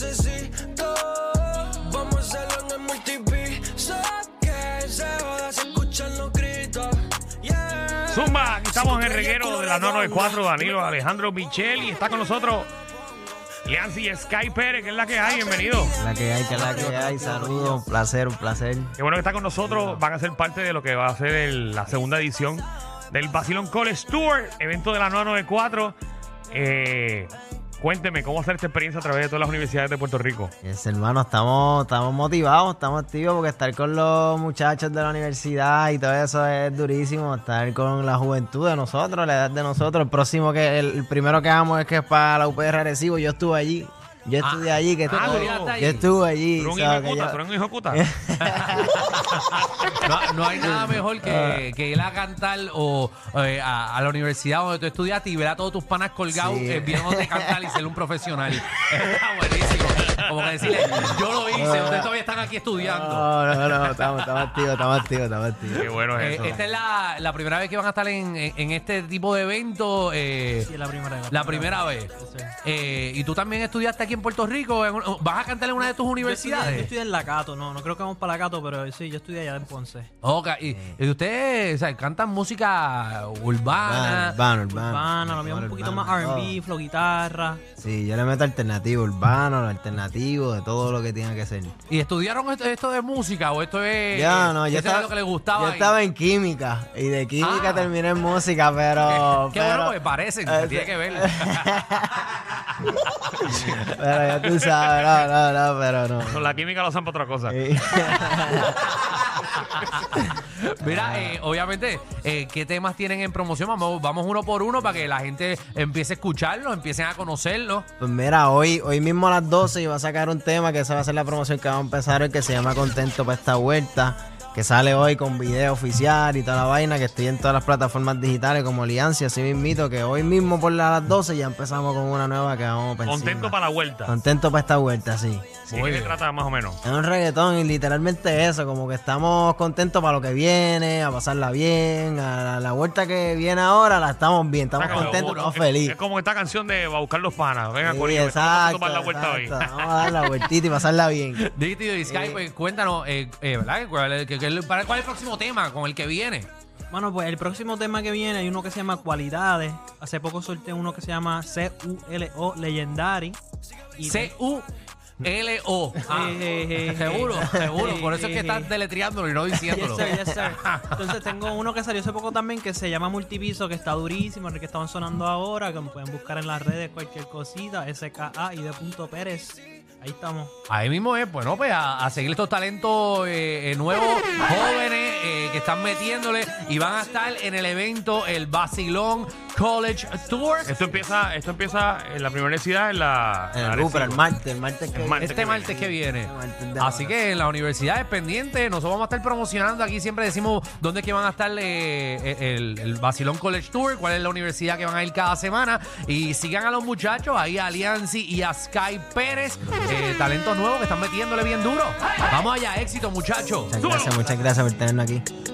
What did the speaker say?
necesito. Vamos a hacerlo en el multipiso. Que se joda si escuchan los gritos. Yeah. Zumba, aquí estamos en el reguero de la 994, Danilo Alejandro Michel y está con nosotros Leancy Sky Pérez, que es la que hay, bienvenido. La que hay, que la que hay. Saludos, un placer, un placer. Qué bueno que está con nosotros, van a ser parte de lo que va a ser el- la segunda edición del Basilón College Tour, evento de la 994. Eh, cuénteme, ¿cómo hacer esta experiencia a través de todas las universidades de Puerto Rico? Es, hermano, estamos, estamos motivados, estamos activos porque estar con los muchachos de la universidad y todo eso es durísimo. Estar con la juventud de nosotros, la edad de nosotros. El próximo que, el, primero que hagamos es que es para la UPR Arecibo. Yo estuve allí. Yo estudié allí, que ah, estuve- allí. yo estuve allí. ¿Tú eres un ¿sabes? hijo de Que puta? yo- ¿Tú eres un hijo de puta? No, no hay nada mejor que, que ir a cantar o eh, a, a la universidad donde tú estudiaste y ver a todos tus panas colgados Sí. eh, viéndote cantar y ser un profesional. Está buenísimo. Como que decirle, yo lo hice, ustedes todavía están aquí estudiando. No, no, no, estamos, estamos activos, estamos activos, estamos activos. Qué bueno es Eh, eso. esta es la, la primera vez que van a estar en, en- en este tipo de evento. eh, Sí, la primera vez. la primera vez. Eh, y tú también estudiaste aquí en Puerto Rico. en un- ¿Vas a cantar en una de tus Yo estudié, yo universidades? estudié en la Cato, no, no creo que vamos para la Cato, pero sí, yo estudié allá en Ponce. Ok, y, y ustedes o sea, cantan música urbana. Urbano, urbano. Urbana, lo mío un poquito más R&B, flow guitarra. Sí, yo le meto alternativo urbano, lo alternativo, de todo lo que tiene que ser. ¿Y estudiaron esto, esto de música o esto es Ya, no, yo estaba, lo que les gustaba? yo estaba en química y de química Ah. terminé en música, pero... Qué pero, bueno, pues parecen, Eh, tiene que ver. pero ya tú sabes, no, no, no, pero no. Con la química lo usan para otra cosa. Mira, eh, obviamente, eh, ¿qué temas tienen en promoción? Vamos, vamos uno por uno para que la gente empiece a escucharlo, empiecen a conocerlo. Pues mira, hoy, hoy mismo a las 12 iba a sacar un tema que esa va a ser la promoción que va a empezar hoy, que se llama Contento para esta vuelta, que sale hoy con video oficial y toda la vaina, que estoy en todas las plataformas digitales como Alianza, así mismito, que hoy mismo por las 12 ya empezamos con una nueva que vamos para Contento para la vuelta. Contento para esta vuelta, sí. ¿De qué se trata más o menos? Es un reggaetón y literalmente eso, como que estamos contentos para lo que viene, a pasarla bien, a la, la vuelta que viene ahora la estamos bien, estamos contentos, estamos es- felices. Es como esta canción de Va a buscar los panas. Venga, Sí, Corillo, exacto, para la vuelta hoy. exacto. Vamos a dar la vueltita y pasarla bien. Dito y Sky, pues, cuéntanos, eh, eh, ¿verdad? ¿Cuál, para- ¿Cuál es el próximo tema con el que viene? Bueno, pues el próximo tema que viene hay uno que se llama Cualidades. Hace poco solté uno que se llama C-U-L-O Legendary. Y C-U-L-O. Ah, Eh, eh, eh, seguro, seguro. Por eso es que estás deletreándolo y no Yes, diciéndolo. sir, yes, sir. Entonces tengo uno que salió hace poco también que se llama Multipiso, que está durísimo, el que estaban sonando ahora, que me pueden buscar en las redes cualquier cosita, SKA y de punto Pérez. Ahí estamos. Ahí mismo es, pues a, a seguir estos talentos eh, eh, nuevos, jóvenes, eh, que están metiéndole y van a estar en el evento, el Basilón College Tour. Esto empieza, esto empieza en la primera universidad en la. En la el Rupert, el martes, el martes que El martes. Este martes que viene. Este martes Así que en la universidad es pendiente. Nosotros vamos a estar promocionando. Aquí siempre decimos dónde es que van a estar eh, el, el Basilón College Tour, cuál es la universidad que van a ir cada semana. Y sigan a los muchachos, ahí a Alianzi y a Sky Pérez, eh, talentos nuevos que están metiéndole bien duro. Vamos allá, éxito, muchachos. Muchas gracias, muchas gracias por tenernos aquí.